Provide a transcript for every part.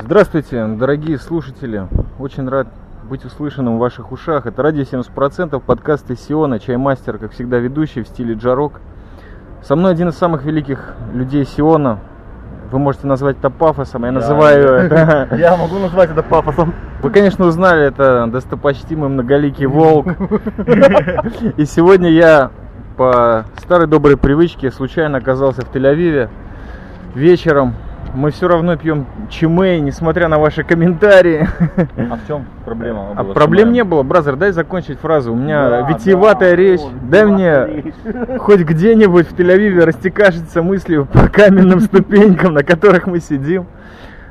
Здравствуйте, дорогие слушатели. Очень рад быть услышанным в ваших ушах. Это радио 70%, подкаст из Сиона, чаймастер, как всегда, ведущий в стиле джарок. Со мной один из самых великих людей Сиона. Вы можете назвать это пафосом, я называю это... Я могу назвать это пафосом. Вы, конечно, узнали, это достопочтимый многоликий волк. И сегодня я по старой доброй привычке случайно оказался в Тель-Авиве вечером. Мы все равно пьем чимей, несмотря на ваши комментарии. А в чем проблема? А проблем не было, бразер, дай закончить фразу. У меня Да, витиеватая да, речь. о, дай мне речь. хоть где-нибудь в Тель-Авиве растекашиться мыслью по каменным ступенькам, на которых мы сидим.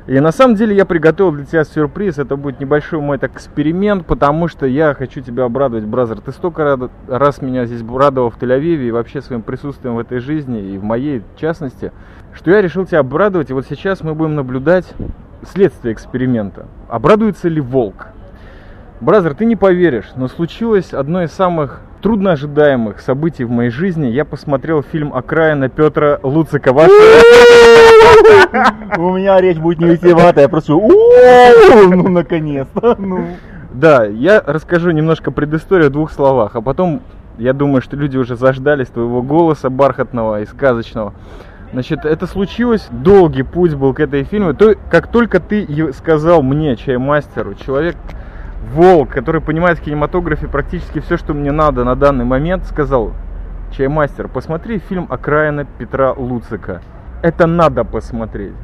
И на самом деле я приготовил для тебя сюрприз. Это будет небольшой мой так эксперимент, потому что я хочу тебя обрадовать, бразер. Ты столько рад- раз меня здесь радовал в Тель-Авиве и вообще своим присутствием в этой жизни, и в моей в частности, что я решил тебя обрадовать. И вот сейчас мы будем наблюдать следствие эксперимента. Обрадуется ли волк? Бразер, ты не поверишь, но случилось одно из самых трудно ожидаемых событий в моей жизни. Я посмотрел фильм «Окраина» Петра Луцика. У меня речь будет не витиеватая, я просто ну наконец-то. Ну. Да, я расскажу немножко предысторию в двух словах, а потом, я думаю, что люди уже заждались твоего голоса бархатного и сказочного. Значит, это случилось, долгий путь был к этой фильму. То, как только ты сказал мне, чаймастеру, человек, волк, который понимает в кинематографе практически все, что мне надо на данный момент, сказал, чаймастер, посмотри фильм «Окраина» Петра Луцика. Это надо посмотреть.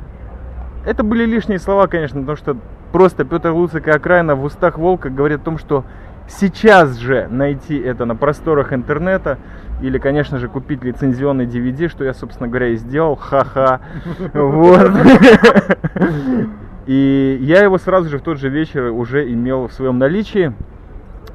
Это были лишние слова, конечно, потому что просто Петр Луцик и Окраина в устах Волка говорят о том, что сейчас же найти это на просторах интернета или, конечно же, купить лицензионный DVD, что я, собственно говоря, и сделал, ха-ха. Вот. И я его сразу же в тот же вечер уже имел в своем наличии.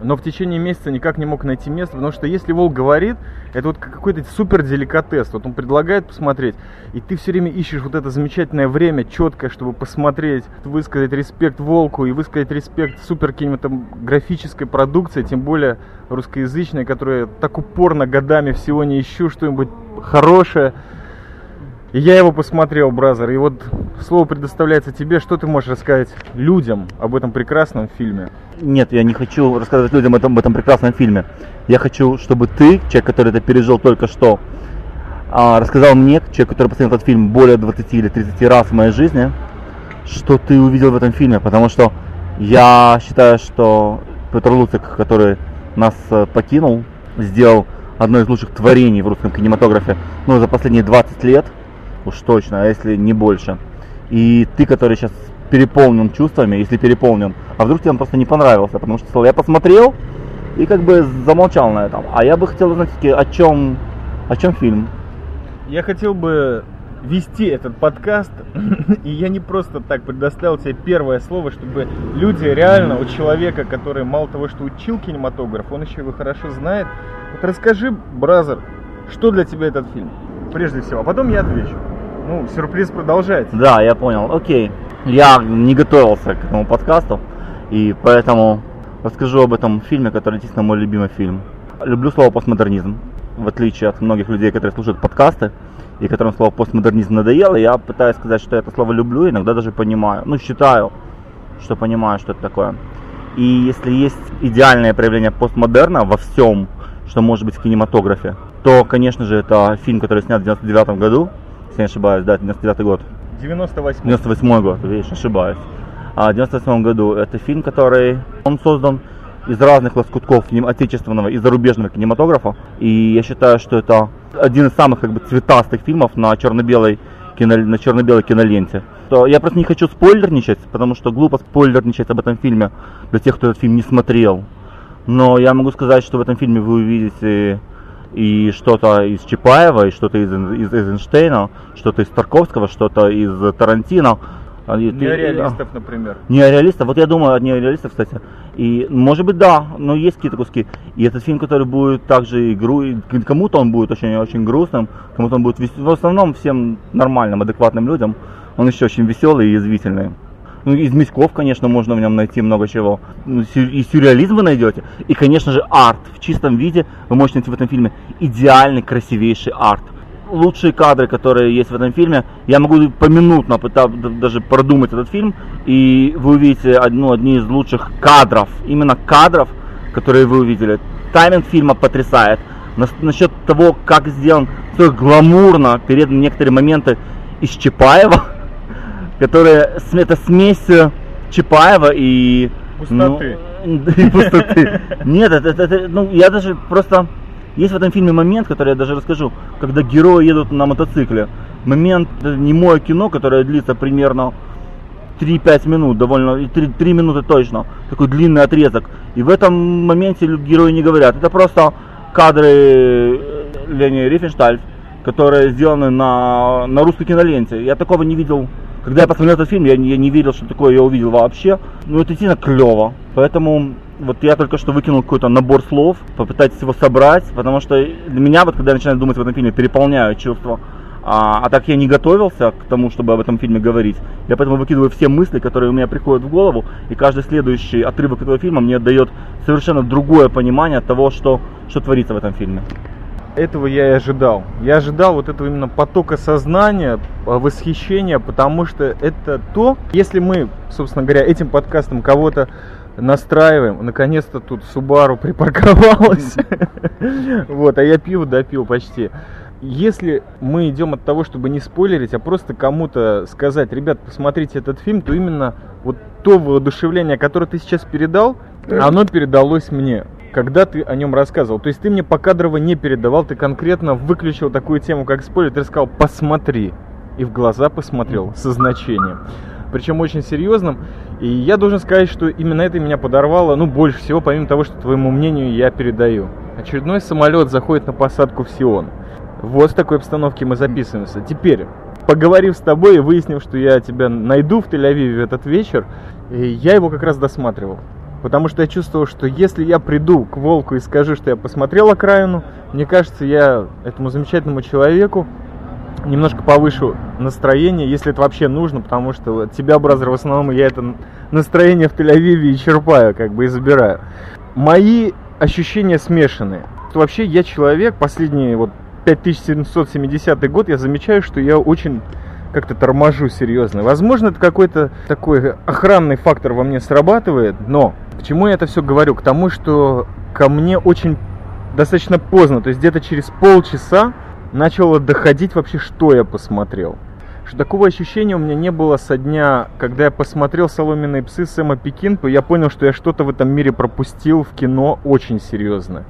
Но в течение месяца никак не мог найти место, потому что если Волк говорит, это вот как какой-то супер деликатес. Вот он предлагает посмотреть, и ты все время ищешь вот это замечательное время четкое, чтобы посмотреть, высказать респект Волку и высказать респект супер кинематографической продукции, тем более русскоязычной, которую я так упорно годами всего не ищу, что-нибудь хорошее. Я его посмотрел, бразер, и вот слово предоставляется тебе, что ты можешь рассказать людям об этом прекрасном фильме? Нет, я не хочу рассказывать людям об этом, об этом прекрасном фильме. Я хочу, чтобы ты, человек, который это пережил только что, а, рассказал мне, человек, который посмотрел этот фильм более 20 или 30 раз в моей жизни, что ты увидел в этом фильме. Потому что я считаю, что Петр Луцик, который нас э, покинул, сделал одно из лучших творений в русском кинематографе ну, за последние 20 лет, уж точно, а если не больше. И ты, который сейчас переполнен чувствами, если переполнен, а вдруг тебе он просто не понравился, потому что я посмотрел и как бы замолчал на этом. А я бы хотел узнать, о чем, о чем фильм. Я хотел бы вести этот подкаст, и я не просто так предоставил тебе первое слово, чтобы люди реально у человека, который мало того, что учил кинематограф, он еще его хорошо знает. Вот расскажи, бразер, что для тебя этот фильм, прежде всего, а потом я отвечу. Ну, сюрприз продолжается. Да, я понял, окей. Я не готовился к этому подкасту, и поэтому расскажу об этом фильме, который действительно мой любимый фильм. Люблю слово постмодернизм, в отличие от многих людей, которые слушают подкасты, и которым слово постмодернизм надоело, я пытаюсь сказать, что я это слово люблю, иногда даже понимаю, ну считаю, что понимаю, что это такое. И если есть идеальное проявление постмодерна во всем, что может быть в кинематографе, то, конечно же, это фильм, который снят в 99 году, если я не ошибаюсь, да, 99 год. 98 98 год, видишь, ошибаюсь. А в 98 году это фильм, который он создан из разных лоскутков отечественного и зарубежного кинематографа. И я считаю, что это один из самых как бы цветастых фильмов на черно-белой кино, на черно-белой киноленте. То я просто не хочу спойлерничать, потому что глупо спойлерничать об этом фильме для тех, кто этот фильм не смотрел. Но я могу сказать, что в этом фильме вы увидите и что-то из Чапаева, и что-то из, из Эйзенштейна, что-то из Тарковского, что-то из Тарантино. И ты- неореалистов, например. Неореалистов. Вот я думаю о неореалистах, кстати. И может быть да, но есть какие-то куски. И этот фильм, который будет также игру, кому-то он будет очень очень грустным, кому-то он будет вес- в основном всем нормальным, адекватным людям. Он еще очень веселый и язвительный. Ну, из мисков, конечно, можно в нем найти много чего. Ну, И сюрреализм вы найдете. И, конечно же, арт в чистом виде вы можете найти в этом фильме. Идеальный, красивейший арт. лучшие кадры, которые есть в этом фильме. Я могу поминутно пытаться даже продумать этот фильм, и вы увидите одну, одни из лучших кадров, именно кадров, которые вы увидели. Тайминг фильма потрясает. Насчет того, как сделан, что гламурно перед некоторые моменты из Чапаева, которые это смесь Чапаева и пустоты. Ну, и пустоты. Нет, это, это, это, ну, я даже просто есть в этом фильме момент, который я даже расскажу, когда герои едут на мотоцикле. Момент, это не мое кино, которое длится примерно 3-5 минут, довольно, 3, 3 минуты точно, такой длинный отрезок. И в этом моменте герои не говорят. Это просто кадры э, Лени Рифеншталь, которые сделаны на, на русской киноленте. Я такого не видел когда я посмотрел этот фильм, я, я не верил, что такое я увидел вообще. Ну, это действительно клево. Поэтому вот я только что выкинул какой-то набор слов, попытайтесь его собрать, потому что для меня, вот когда я начинаю думать в этом фильме, переполняют чувства. А, а так я не готовился к тому, чтобы об этом фильме говорить. Я поэтому выкидываю все мысли, которые у меня приходят в голову, и каждый следующий отрывок этого фильма мне дает совершенно другое понимание того, что, что творится в этом фильме этого я и ожидал. Я ожидал вот этого именно потока сознания, а, восхищения, потому что это то, если мы, собственно говоря, этим подкастом кого-то настраиваем, наконец-то тут Субару припарковалась, вот, а я пиво допил почти. Если мы идем от того, чтобы не спойлерить, а просто кому-то сказать, ребят, посмотрите этот фильм, то именно вот то воодушевление, которое ты сейчас передал, оно передалось мне когда ты о нем рассказывал. То есть ты мне покадрово не передавал, ты конкретно выключил такую тему, как спойлер, ты сказал «посмотри». И в глаза посмотрел со значением. Причем очень серьезным. И я должен сказать, что именно это меня подорвало, ну, больше всего, помимо того, что твоему мнению я передаю. Очередной самолет заходит на посадку в Сион. Вот в такой обстановке мы записываемся. Теперь, поговорив с тобой и выяснив, что я тебя найду в Тель-Авиве этот вечер, я его как раз досматривал. Потому что я чувствовал, что если я приду к Волку и скажу, что я посмотрел окраину, мне кажется, я этому замечательному человеку немножко повышу настроение, если это вообще нужно, потому что от тебя, бразер, в основном я это настроение в Тель-Авиве и черпаю, как бы и забираю. Мои ощущения смешанные. Вообще я человек, последние вот 5770 год, я замечаю, что я очень как-то торможу серьезно. Возможно, это какой-то такой охранный фактор во мне срабатывает, но к чему я это все говорю? К тому, что ко мне очень достаточно поздно, то есть где-то через полчаса начало доходить вообще, что я посмотрел. Что такого ощущения у меня не было со дня, когда я посмотрел «Соломенные псы» Сэма Пекинпа, я понял, что я что-то в этом мире пропустил в кино очень серьезно.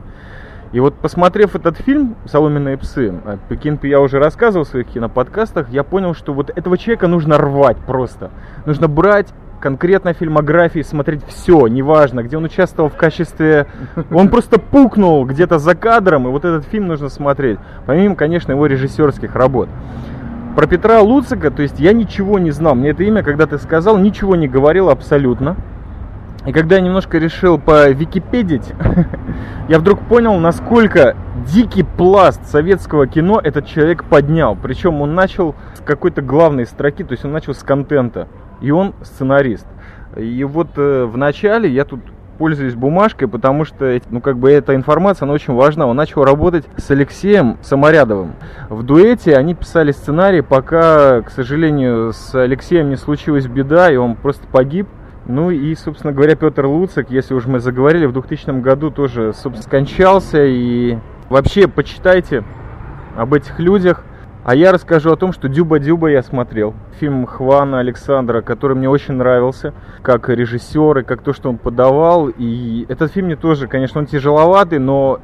И вот посмотрев этот фильм «Соломенные псы», о Пекинпе я уже рассказывал в своих киноподкастах, я понял, что вот этого человека нужно рвать просто. Нужно брать конкретно фильмографии смотреть все, неважно, где он участвовал в качестве... Он просто пукнул где-то за кадром, и вот этот фильм нужно смотреть. Помимо, конечно, его режиссерских работ. Про Петра Луцика, то есть я ничего не знал. Мне это имя, когда ты сказал, ничего не говорил абсолютно. И когда я немножко решил по Википедить, я вдруг понял, насколько дикий пласт советского кино этот человек поднял. Причем он начал с какой-то главной строки, то есть он начал с контента и он сценарист. И вот э, в начале я тут пользуюсь бумажкой, потому что, ну, как бы эта информация, она очень важна. Он начал работать с Алексеем Саморядовым. В дуэте они писали сценарий, пока, к сожалению, с Алексеем не случилась беда, и он просто погиб. Ну и, собственно говоря, Петр Луцик, если уж мы заговорили, в 2000 году тоже, собственно, скончался. И вообще, почитайте об этих людях. А я расскажу о том, что Дюба-Дюба я смотрел. Фильм Хвана Александра, который мне очень нравился, как режиссер и как то, что он подавал. И этот фильм мне тоже, конечно, он тяжеловатый, но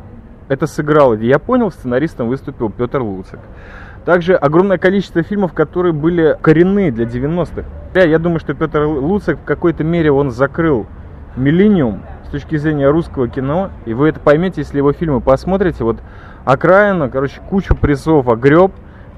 это сыграло. Я понял, сценаристом выступил Петр Луцик. Также огромное количество фильмов, которые были коренные для 90-х. Я думаю, что Петр Луцик в какой-то мере он закрыл миллениум с точки зрения русского кино. И вы это поймете, если его фильмы посмотрите. Вот «Окраина», короче, кучу призов огреб.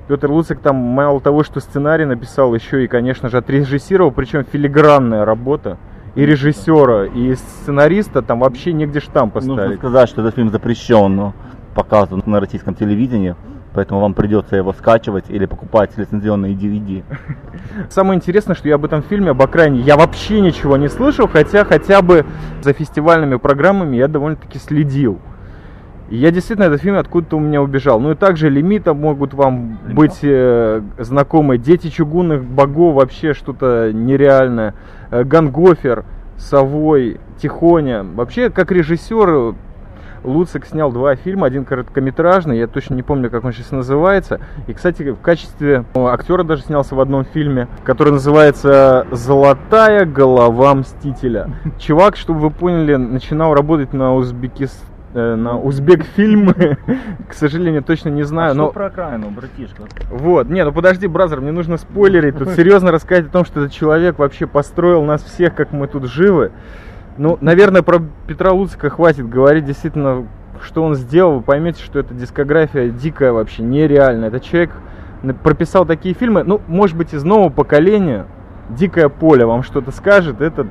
Петр Луцик там мало того, что сценарий написал, еще и, конечно же, отрежиссировал, причем филигранная работа и режиссера, и сценариста там вообще негде штамп поставить. Нужно сказать, что этот фильм запрещен, но показан на российском телевидении, поэтому вам придется его скачивать или покупать лицензионные DVD. Самое интересное, что я об этом фильме, об окраине, я вообще ничего не слышал, хотя хотя бы за фестивальными программами я довольно-таки следил. Я действительно этот фильм откуда-то у меня убежал. Ну и также лимита могут вам Лимитов. быть э, знакомы. Дети чугунных богов вообще что-то нереальное. Э, Гангофер, Совой, Тихоня. Вообще, как режиссер, Луцик снял два фильма, один короткометражный, я точно не помню, как он сейчас называется. И, кстати, в качестве ну, актера даже снялся в одном фильме, который называется «Золотая голова Мстителя». Чувак, чтобы вы поняли, начинал работать на Узбекистан на узбек фильмы, к сожалению, точно не знаю, а но что про окраину, братишка? вот, не, ну подожди, бразер, мне нужно спойлерить, тут серьезно рассказать о том, что этот человек вообще построил нас всех, как мы тут живы. Ну, наверное, про Петра Луцика хватит говорить, действительно, что он сделал, вы поймете, что эта дискография дикая вообще, нереальная. Этот человек прописал такие фильмы, ну, может быть, из нового поколения, «Дикое поле» вам что-то скажет, этот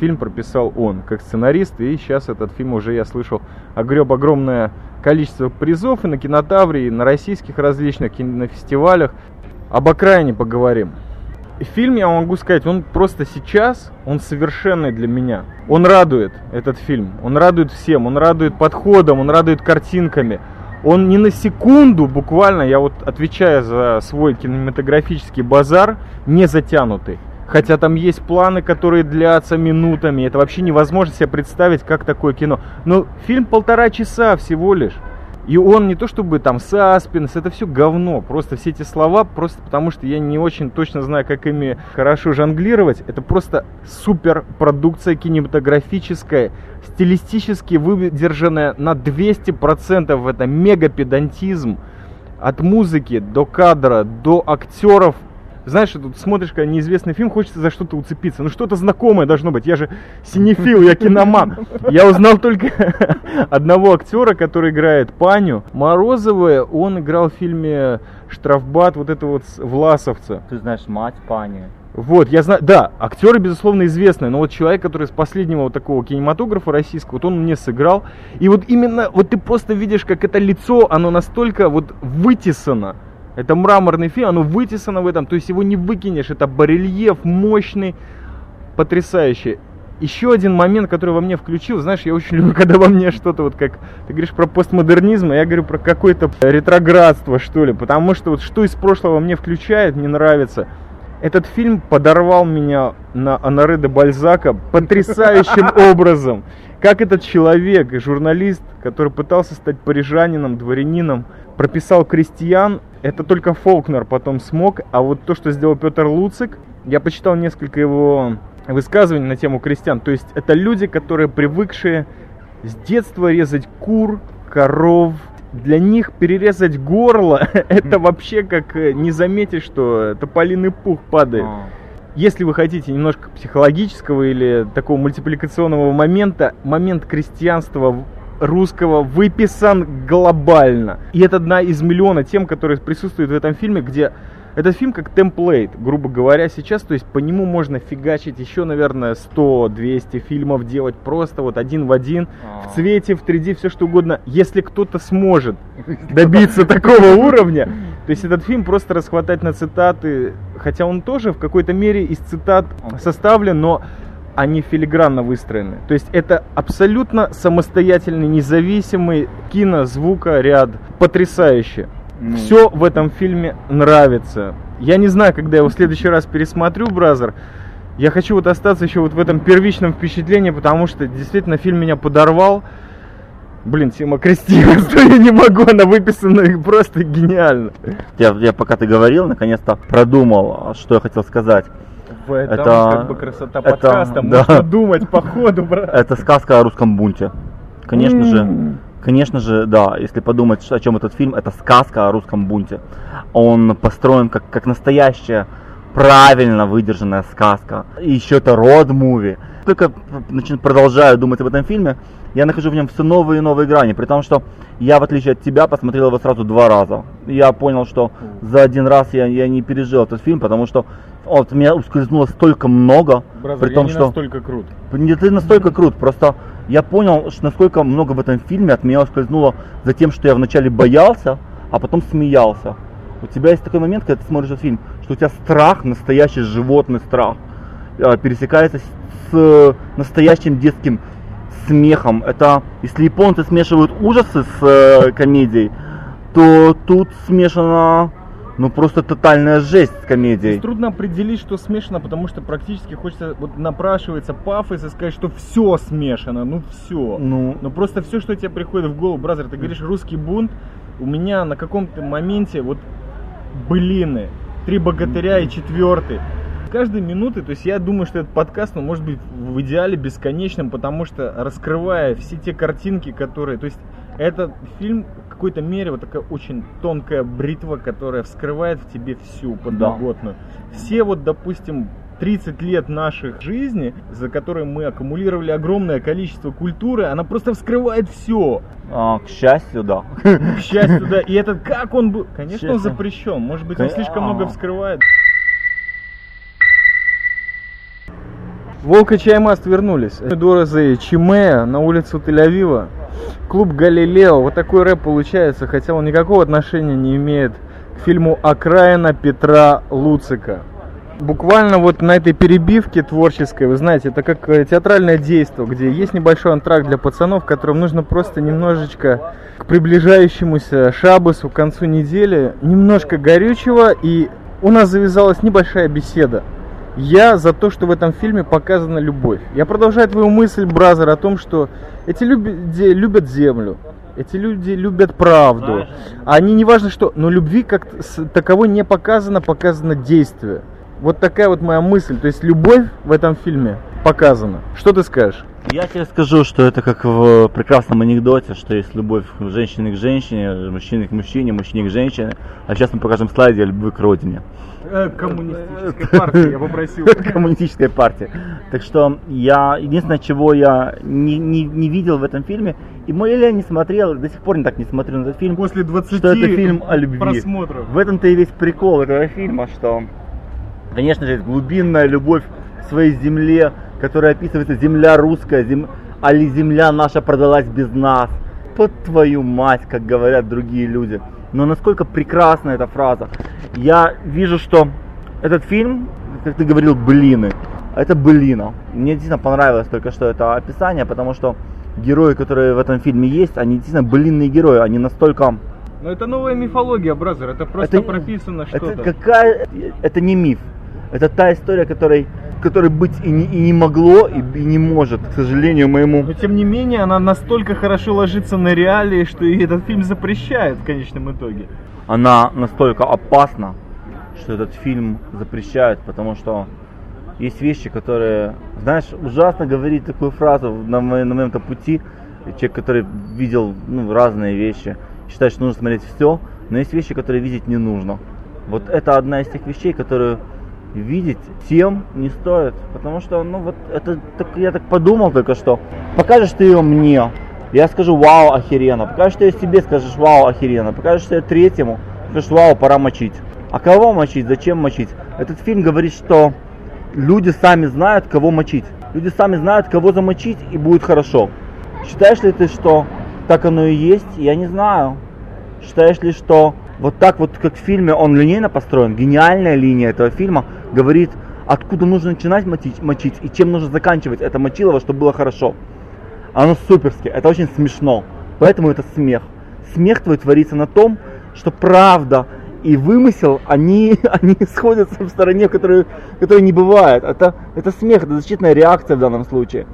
фильм прописал он, как сценарист, и сейчас этот фильм уже, я слышал, огреб огромное количество призов и на кинотавре, и на российских различных кинофестивалях. Об окраине поговорим. Фильм, я могу сказать, он просто сейчас, он совершенный для меня. Он радует, этот фильм. Он радует всем, он радует подходом, он радует картинками. Он ни на секунду, буквально, я вот отвечаю за свой кинематографический базар, не затянутый. Хотя там есть планы, которые длятся минутами. Это вообще невозможно себе представить, как такое кино. Но фильм полтора часа всего лишь. И он не то чтобы там саспенс, это все говно. Просто все эти слова, просто потому что я не очень точно знаю, как ими хорошо жонглировать. Это просто супер продукция кинематографическая, стилистически выдержанная на 200%. Это мега педантизм. От музыки до кадра, до актеров. Знаешь, тут смотришь, когда неизвестный фильм, хочется за что-то уцепиться. Ну что-то знакомое должно быть. Я же синефил, я киноман. Я узнал только одного актера, который играет Паню. Морозовая, он играл в фильме «Штрафбат», вот это вот Власовца. Ты знаешь мать пани. Вот, я знаю, да, актеры, безусловно, известные, но вот человек, который с последнего вот такого кинематографа российского, вот он мне сыграл. И вот именно, вот ты просто видишь, как это лицо, оно настолько вот вытесано. Это мраморный фильм, оно вытесано в этом, то есть его не выкинешь, это барельеф мощный, потрясающий. Еще один момент, который во мне включил, знаешь, я очень люблю, когда во мне что-то вот как, ты говоришь про постмодернизм, а я говорю про какое-то ретроградство, что ли, потому что вот что из прошлого во мне включает, мне нравится. Этот фильм подорвал меня на Анаре де Бальзака потрясающим образом. Как этот человек, журналист, который пытался стать парижанином, дворянином, прописал крестьян, это только Фолкнер потом смог, а вот то, что сделал Петр Луцик, я почитал несколько его высказываний на тему крестьян, то есть это люди, которые привыкшие с детства резать кур, коров, для них перерезать горло, это вообще как э, не заметить, что тополиный пух падает. А. Если вы хотите немножко психологического или такого мультипликационного момента, момент крестьянства русского выписан глобально. И это одна из миллиона тем, которые присутствуют в этом фильме, где этот фильм как темплейт, грубо говоря, сейчас, то есть по нему можно фигачить еще, наверное, 100-200 фильмов делать просто вот один в один, А. в цвете, в 3D, все что угодно. Если кто-то сможет добиться такого уровня, то есть этот фильм просто расхватать на цитаты, хотя он тоже в какой-то мере из цитат составлен, но они филигранно выстроены. То есть это абсолютно самостоятельный, независимый кинозвукоряд. Потрясающе. Ну, Все в этом фильме нравится. Я не знаю, когда я его в следующий раз пересмотрю, Бразер. Я хочу вот остаться еще вот в этом первичном впечатлении, потому что действительно фильм меня подорвал. Блин, тема крестьянства, я не могу, она выписана просто гениально. Я, я пока ты говорил, наконец-то продумал, что я хотел сказать. В этом Это- как бы красота это- подкаста. да. Можно думать по ходу, брат. Это сказка о русском бунте. Конечно же. Конечно же, да, если подумать, о чем этот фильм, это сказка о русском бунте. Он построен как, как настоящая, правильно выдержанная сказка. И еще это род-муви. Только начи- продолжаю думать об этом фильме, я нахожу в нем все новые и новые грани. При том, что я, в отличие от тебя, посмотрел его сразу два раза. Я понял, что за один раз я, я не пережил этот фильм, потому что от меня ускользнуло столько много. Бразер, при том, я не что... настолько крут. Не ты настолько крут, просто я понял, что насколько много в этом фильме от меня ускользнуло за тем, что я вначале боялся, а потом смеялся. У тебя есть такой момент, когда ты смотришь этот фильм, что у тебя страх, настоящий животный страх, э, пересекается с, с настоящим детским смехом. Это, если японцы смешивают ужасы с э, комедией, то тут смешано ну просто тотальная жесть с комедией. Здесь трудно определить, что смешано, потому что практически хочется, вот напрашивается пафос и сказать, что все смешано, ну все. Ну, Но просто все, что тебе приходит в голову, бразер, ты говоришь русский бунт, у меня на каком-то моменте вот былины, три богатыря и четвертый. Каждой минуты, то есть я думаю, что этот подкаст, он может быть в идеале бесконечным, потому что раскрывая все те картинки, которые, то есть это фильм какой-то мере вот такая очень тонкая бритва, которая вскрывает в тебе всю подноготную. Все вот, допустим, 30 лет наших жизни, за которые мы аккумулировали огромное количество культуры, она просто вскрывает все. а, к счастью, да. К счастью, да. И этот, как он был... Конечно, он запрещен. Может быть, он слишком а. много вскрывает. Волк и Чаймаст вернулись. Дороза и Чимея на улицу Тель-Авива. Клуб Галилео. Вот такой рэп получается, хотя он никакого отношения не имеет к фильму «Окраина» Петра Луцика. Буквально вот на этой перебивке творческой, вы знаете, это как э, театральное действие, где есть небольшой антракт для пацанов, которым нужно просто немножечко к приближающемуся шабасу к концу недели, немножко горючего, и у нас завязалась небольшая беседа. Я за то, что в этом фильме показана любовь. Я продолжаю твою мысль, Бразер, о том, что эти люди любят землю, эти люди любят правду. Они не важно что, но любви как таковой не показано, показано действие. Вот такая вот моя мысль. То есть любовь в этом фильме показана. Что ты скажешь? Я тебе скажу, что это как в прекрасном анекдоте, что есть любовь женщины к женщине, мужчины к мужчине, мужчине к женщине. А сейчас мы покажем слайде о любви к родине. коммунистической партии, я попросил. коммунистической партии. Так что я единственное, чего я не, не, не видел в этом фильме, и мой я не смотрел, до сих пор не так не смотрю на этот фильм, После 20 что это фильм о любви. просмотров. В этом-то и весь прикол этого фильма, что, конечно же, есть глубинная любовь к своей земле, которая описывается земля русская, зем... али земля наша продалась без нас. Под твою мать, как говорят другие люди. Но насколько прекрасна эта фраза. Я вижу, что этот фильм, как ты говорил, блины. Это былина. Мне действительно понравилось только что это описание, потому что герои, которые в этом фильме есть, они действительно былинные герои. Они настолько Но это новая мифология, бразер. Это просто Это- прописано что-то. это какая... Это не миф. Это та история, которой, которой быть и не, и не могло, и, и не может, к сожалению моему. Но тем не менее, она настолько хорошо ложится на реалии, что и этот фильм запрещает в конечном итоге. Она настолько опасна, что этот фильм запрещают, потому что есть вещи, которые, знаешь, ужасно говорить такую фразу на, мо- на моем-то пути. Человек, который видел ну, разные вещи, считает, что нужно смотреть все, но есть вещи, которые видеть не нужно. Вот это одна из тех вещей, которую видеть тем не стоит. Потому что, ну вот, это так, я так подумал только что. Покажешь ты ее мне, я скажу вау, охеренно. Покажешь ты ее себе, скажешь вау, охеренно. Покажешь ты ее третьему, скажешь вау, пора мочить. А кого мочить, зачем мочить? Этот фильм говорит, что люди сами знают, кого мочить. Люди сами знают, кого замочить, и будет хорошо. Считаешь ли ты, что так оно и есть? Я не знаю. Считаешь ли, что вот так вот, как в фильме, он линейно построен, гениальная линия этого фильма говорит, откуда нужно начинать мочить, мочить и чем нужно заканчивать это мочилово, чтобы было хорошо. Оно суперски, это очень смешно, поэтому это смех. Смех твой творится на том, что правда и вымысел, они, они сходятся в стороне, в которой, которой не бывает. Это, это смех, это защитная реакция в данном случае.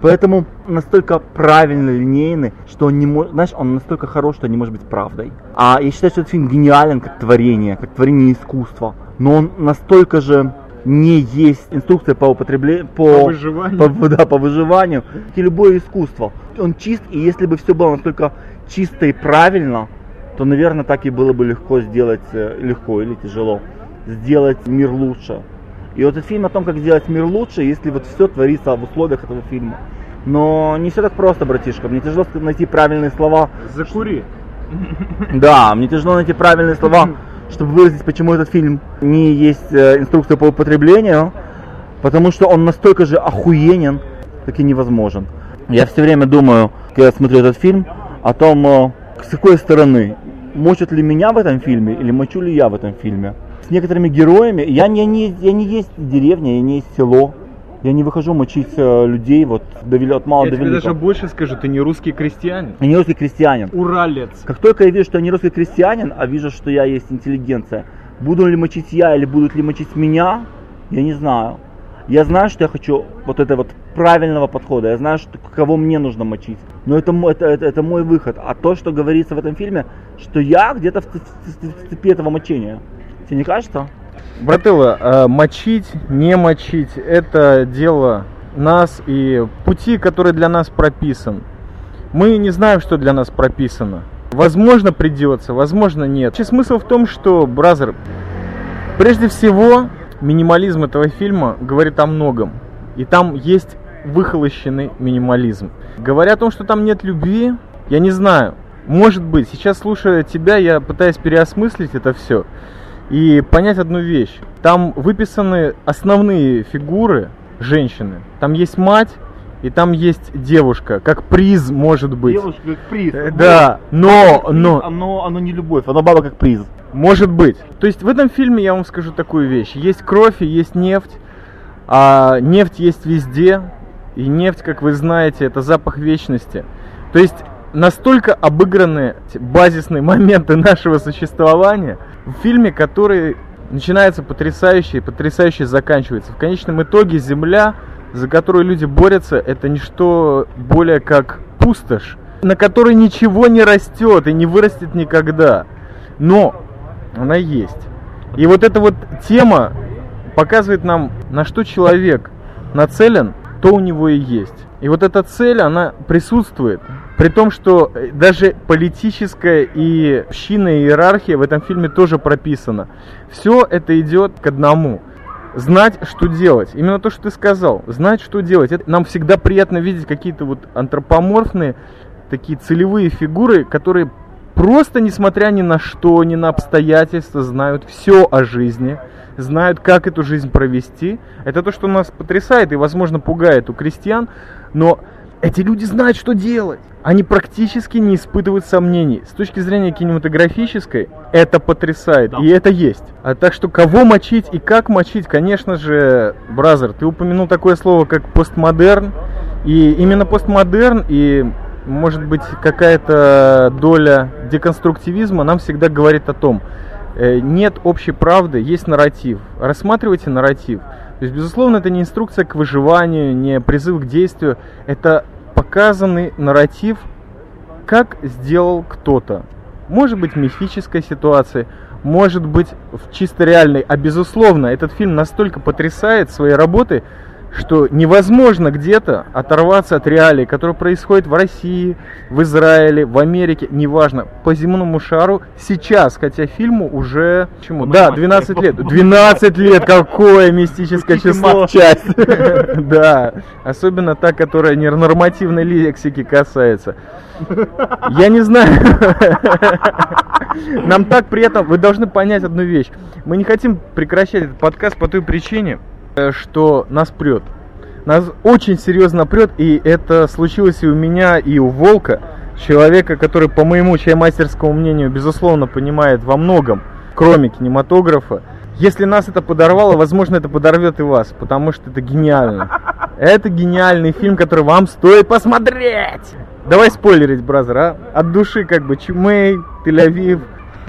Поэтому настолько правильно линейный, что он не может, знаешь, он настолько хорош, что не может быть правдой. А я считаю, что этот фильм гениален как творение, как творение искусства. Но он настолько же не есть инструкция по употреблению, По выживанию. по, да, по выживанию, и любое искусство. Он чист, и если бы все было настолько чисто и правильно, то, наверное, так и было бы легко сделать, э, легко или тяжело, сделать мир лучше. И вот этот фильм о том, как сделать мир лучше, если вот все творится в условиях этого фильма. Но не все так просто, братишка. Мне тяжело найти правильные слова. Закури. Да, мне тяжело найти правильные слова, чтобы выразить, почему этот фильм не есть э, инструкция по употреблению, потому что он настолько же охуенен, как и невозможен. Я все время думаю, когда я смотрю этот фильм, о том, э, с какой стороны, мочат ли меня в этом фильме или мочу ли я в этом фильме. С некоторыми героями, я не, не, я не есть деревня, я не есть село, Я не выхожу мочить э, людей, вот довели от мала Я до тебе даже больше скажу, ты не русский крестьянин. Я не русский крестьянин. Уралец. Как только я вижу, что я не русский крестьянин, а вижу, что я есть интеллигенция, буду ли мочить я или будут ли мочить меня, я не знаю. Я знаю, что я хочу вот этого вот правильного подхода. Я знаю, что, кого мне нужно мочить. Но это, это, это, это мой выход. А то, что говорится в этом фильме, что я где-то в, в в цепи этого мочения. Тебе не кажется? Брателло, а мочить, не мочить, это дело нас и пути, которые для нас прописан. Мы не знаем, что для нас прописано. Возможно, придется, возможно, нет. Вообще, смысл в том, что, бразер, прежде всего, минимализм этого фильма говорит о многом. И там есть выхолощенный минимализм. Говоря о том, что там нет любви, я не знаю. Может быть, сейчас слушая тебя, я пытаюсь переосмыслить это все и понять одну вещь. Там выписаны основные фигуры женщины. Там есть мать, и там есть девушка, как приз может быть. Девушка как приз. Э, Да, но, но, Оно, оно не любовь, оно баба как приз. может быть. То есть в этом фильме я вам скажу такую вещь. Есть кровь и есть нефть, а нефть есть везде, и нефть, как вы знаете, это запах вечности. То есть настолько обыграны базисные моменты нашего существования в фильме, который начинается потрясающе и потрясающе заканчивается. В конечном итоге Земля, за которую люди борются, это не что более как пустошь, на которой ничего не растет и не вырастет никогда. Но она есть. И вот эта вот тема показывает нам, на что человек нацелен, то у него и есть. И вот эта цель, она присутствует. При том, что э, даже политическая и общинная иерархия в этом фильме тоже прописана. Все это идет к одному. Знать, что делать. Именно то, что ты сказал. Знать, что делать. Это, нам всегда приятно видеть какие-то вот антропоморфные, такие целевые фигуры, которые просто, несмотря ни на что, ни на обстоятельства, знают все о жизни, знают, как эту жизнь провести. Это то, что нас потрясает и, возможно, пугает у крестьян, но эти люди знают, что делать. Они практически не испытывают сомнений. С точки зрения кинематографической, это потрясает. Да. И это есть. А так что кого мочить и как мочить, конечно же, Бразер, ты упомянул такое слово, как постмодерн. И именно постмодерн и может быть какая-то доля деконструктивизма нам всегда говорит о том, э, нет общей правды, есть нарратив. Рассматривайте нарратив. То есть, безусловно, это не инструкция к выживанию, не призыв к действию, это показанный нарратив, как сделал кто-то. Может быть, мифической ситуации, может быть, в чисто реальной. А безусловно, этот фильм настолько потрясает своей работой, что невозможно где-то оторваться от реалий, которые происходят в России, в Израиле, в Америке, неважно, по земному шару сейчас, хотя фильму уже чему? По Да, математике. 12 лет. 12 лет, какое мистическое число. матчасть. Да, особенно та, которая нормативной лексики касается. Я не знаю. Нам так при этом, вы должны понять одну вещь. Мы не хотим прекращать этот подкаст по той причине, что нас прет. Нас очень серьезно прет, и это случилось и у меня, и у Волка, человека, который, по моему чаймастерскому мнению, безусловно, понимает во многом, кроме кинематографа. Если нас это подорвало, возможно, это подорвет и вас, потому что это гениально. Это гениальный фильм, который вам стоит посмотреть. Давай спойлерить, бразер, а? От души как бы Чумей, Тель-Авив.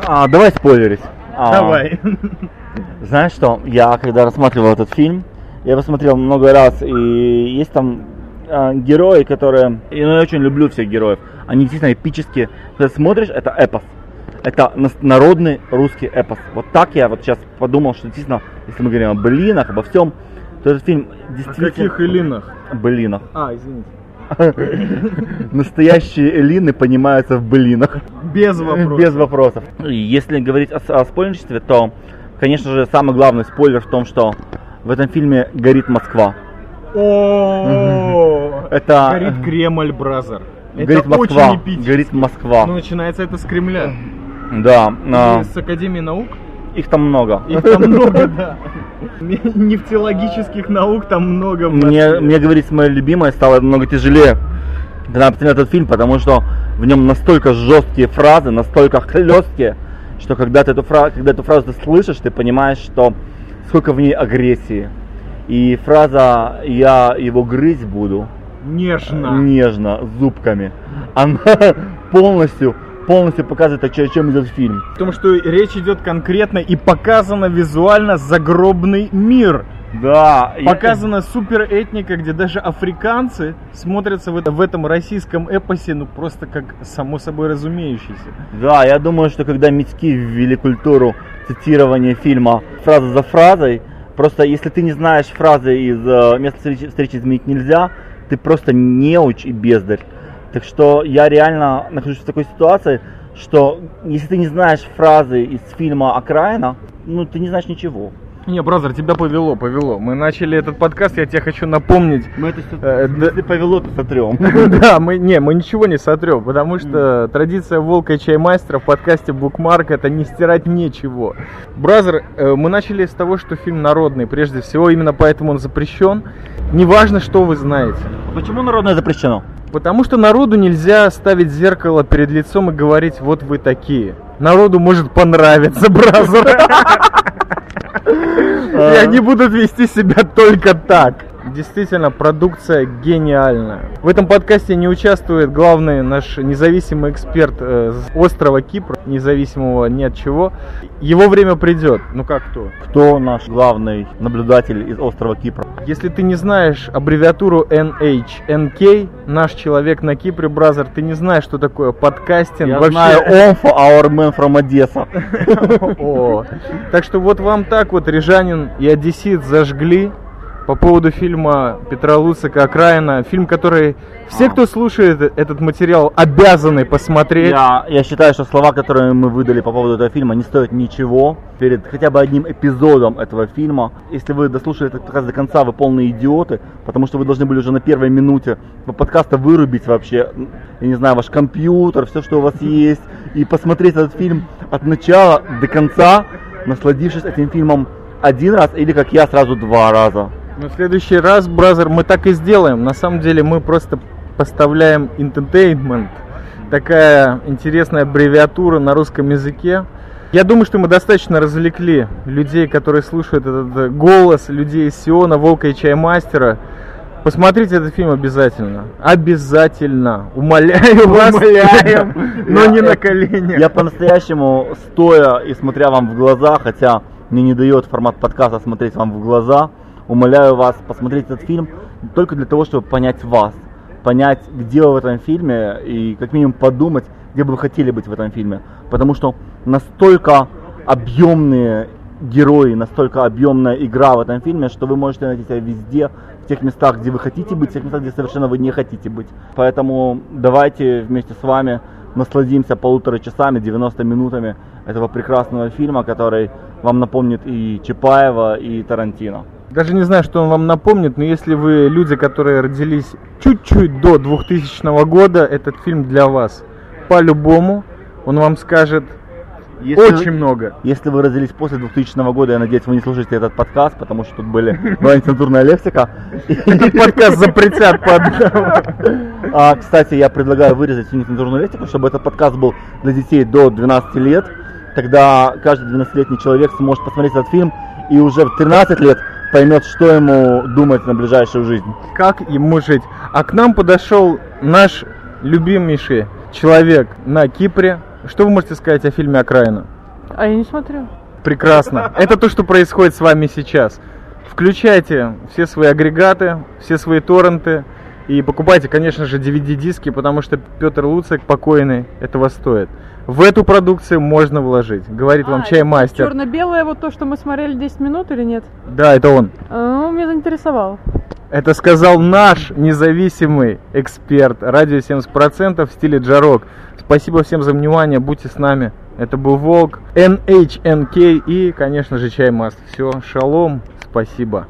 А, давай спойлерить. А, Давай. Знаешь что, я когда рассматривал этот фильм, я его смотрел много раз, и есть там э, герои, которые... И ну, я очень люблю всех героев. Они действительно эпические. Когда смотришь, это эпос. Это народный русский эпос. Вот так я вот сейчас подумал, что действительно, если мы говорим о былинах, обо всем, то этот фильм действительно... каких Элинах? Былинах. А, извините. Настоящие элины понимаются в былинах. Без вопросов. Без вопросов. Если говорить о, о спойлерстве, то, конечно же, самый главный спойлер в том, что в этом фильме горит Москва. О, Это- горит Кремль, бразер. горит Москва. Горит Москва. Ну, начинается это с Кремля. да. а, с Академии наук. их там много. Их там много, да. Нефтеологических наук там много. Мне, мне говорить с моей любимой стало намного тяжелее, когда я посмотрел этот фильм, потому что в нем настолько жесткие фразы, настолько хлесткие, что когда ты эту фразу, когда эту фразу слышишь, ты понимаешь, что сколько в ней агрессии. И фраза «я его грызть буду» Нежно. нежно, зубками, она полностью, полностью показывает, о чем идет фильм. Потому что речь идет конкретно и показано визуально загробный мир. Да, я- Показана суперэтника, где даже африканцы смотрятся в, это- в этом российском эпосе, ну просто как само собой разумеющийся. Да, я думаю, что когда Митьки ввели культуру цитирования фильма фраза за фразой, просто если ты не знаешь фразы из э, «Место встречи, встречи изменить нельзя», ты просто неуч и бездарь. Так что я реально нахожусь в такой ситуации, что если ты не знаешь фразы из фильма «Окраина», ну ты не знаешь ничего. Не, brother, тебя повело, повело. Мы начали этот подкаст, я тебе хочу напомнить. Мы это все, Э, да- повело, то сотрем. Да, мы не, мы ничего не сотрем, потому что традиция волка и чаймастера в подкасте Bookmark это не стирать ничего. Brother, э, мы начали с того, что фильм народный, прежде всего, именно поэтому он запрещен. Неважно, что вы знаете. Почему народное запрещено? Потому что народу нельзя ставить зеркало перед лицом и говорить, вот вы такие. Народу может понравиться, brother. И они будут вести себя только так. Действительно, продукция гениальная. В этом подкасте не участвует главный наш независимый эксперт э, с острова Кипр, независимого ни от чего. Его время придет. Ну как кто? Кто наш главный наблюдатель из острова Кипра? Если ты не знаешь аббревиатуру NHNK, наш человек на Кипре, бразер, ты не знаешь, что такое подкастинг. Я вообще. знаю Омфа, our man from. О, Так что вот вам так вот Рижанин и Одессит зажгли по поводу фильма Петра Луцика «Окраина». Фильм, который все, А. кто слушает этот материал, обязаны посмотреть. Я, я считаю, что слова, которые мы выдали по поводу этого фильма, не стоят ничего перед хотя бы одним эпизодом этого фильма. Если вы дослушали этот подкаст до конца, вы полные идиоты, потому что вы должны были уже на первой минуте подкаста вырубить вообще, я не знаю, ваш компьютер, все, что у вас есть, и посмотреть этот фильм от начала до конца, насладившись этим фильмом один раз или, как я, сразу два раза. Но в следующий раз, бразер, мы так и сделаем. На самом деле мы просто поставляем entertainment. Такая интересная аббревиатура на русском языке. Я думаю, что мы достаточно развлекли людей, которые слушают этот э, голос, людей из Сиона, Волка и Чаймастера. Посмотрите этот фильм обязательно. Обязательно. Умоляю вас. Умоляем. Но не на коленях. Я по-настоящему, стоя и смотря вам в глаза, хотя мне не дает формат подкаста смотреть вам в глаза, умоляю вас посмотреть этот фильм только для того, чтобы понять вас, понять, где вы в этом фильме и как минимум подумать, где бы вы хотели быть в этом фильме. Потому что настолько объемные герои, настолько объемная игра в этом фильме, что вы можете найти себя везде, в тех местах, где вы хотите быть, в тех местах, где совершенно вы не хотите быть. Поэтому давайте вместе с вами насладимся полутора часами, 90 минутами этого прекрасного фильма, который вам напомнит и Чапаева, и Тарантино. Даже не знаю, что он вам напомнит, но если вы люди, которые родились чуть-чуть до 2000 года, этот фильм для вас. По-любому, он вам скажет Если- очень много. Если вы родились после 2000 года, я надеюсь, вы не слушаете этот подкаст, потому что тут были, была нецензурная лексика. Этот подкаст запретят под... А, кстати, я предлагаю вырезать нецензурную лексику, чтобы этот подкаст был для детей до 12 лет. Тогда каждый 12-летний человек сможет посмотреть этот фильм и уже в 13 лет поймет, что ему думать на ближайшую жизнь. Как ему жить? А к нам подошел наш любимейший человек на Кипре. Что вы можете сказать о фильме «Окраина»? А я не смотрю. Прекрасно. Это то, что происходит с вами сейчас. Включайте все свои агрегаты, все свои торренты и покупайте, конечно же, DVD-диски, потому что Петр Луцик покойный этого стоит. В эту продукцию можно вложить, говорит вам чаймастер. Черно-белое, вот то, что мы смотрели 10 минут или нет? Да, это он. А, Ну, меня заинтересовало. Это сказал наш независимый эксперт радио 70% в стиле Джарок. Спасибо всем за внимание, будьте с нами. Это был Волк, NHNK и, конечно же, Чаймаст. Все, шалом, спасибо.